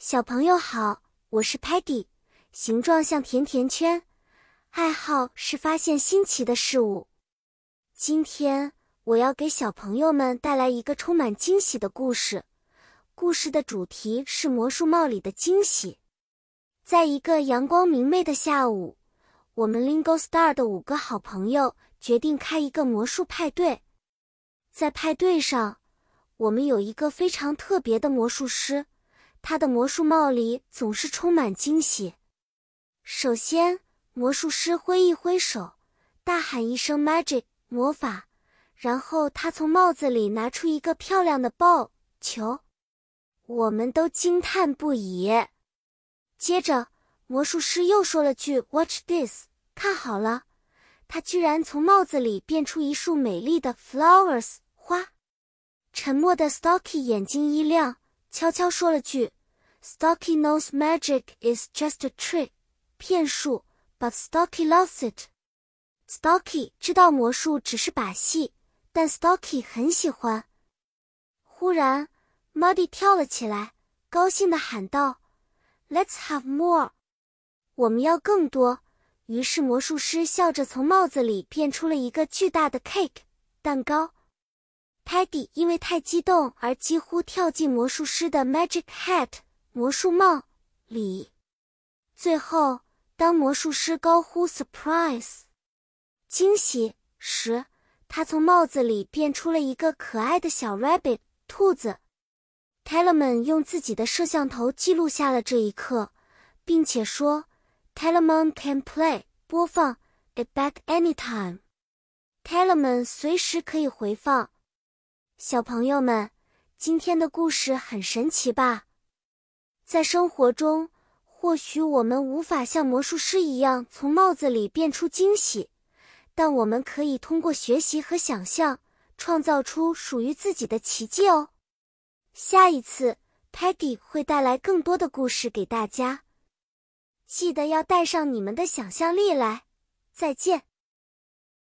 小朋友好，我是 Patty，形状像甜甜圈，爱好是发现新奇的事物。今天我要给小朋友们带来一个充满惊喜的故事。故事的主题是魔术帽里的惊喜。在一个阳光明媚的下午，我们 Lingo Star 的五个好朋友决定开一个魔术派对。在派对上，我们有一个非常特别的魔术师。他的魔术帽里总是充满惊喜。首先，魔术师挥一挥手，大喊一声 “magic” 魔法，然后他从帽子里拿出一个漂亮的 ball 球，我们都惊叹不已。接着，魔术师又说了句 “watch this”，看好了，他居然从帽子里变出一束美丽的 flowers 花。沉默的 Stocky 眼睛一亮。悄悄说了句：“Stocky knows magic is just a trick，骗术，but Stocky loves it。Stocky 知道魔术只是把戏，但 Stocky 很喜欢。”忽然，Muddy 跳了起来，高兴地喊道：“Let's have more！我们要更多！”于是魔术师笑着从帽子里变出了一个巨大的 cake 蛋糕。Teddy 因为太激动而几乎跳进魔术师的 Magic Hat 魔术帽里。最后，当魔术师高呼 “Surprise” 惊喜时，他从帽子里变出了一个可爱的小 Rabbit 兔子。Tellerman 用自己的摄像头记录下了这一刻，并且说：“Tellerman can play 播放 it back anytime。Tellerman 随时可以回放。”小朋友们，今天的故事很神奇吧？在生活中，或许我们无法像魔术师一样从帽子里变出惊喜，但我们可以通过学习和想象，创造出属于自己的奇迹哦。下一次，Peggy 会带来更多的故事给大家，记得要带上你们的想象力来。再见。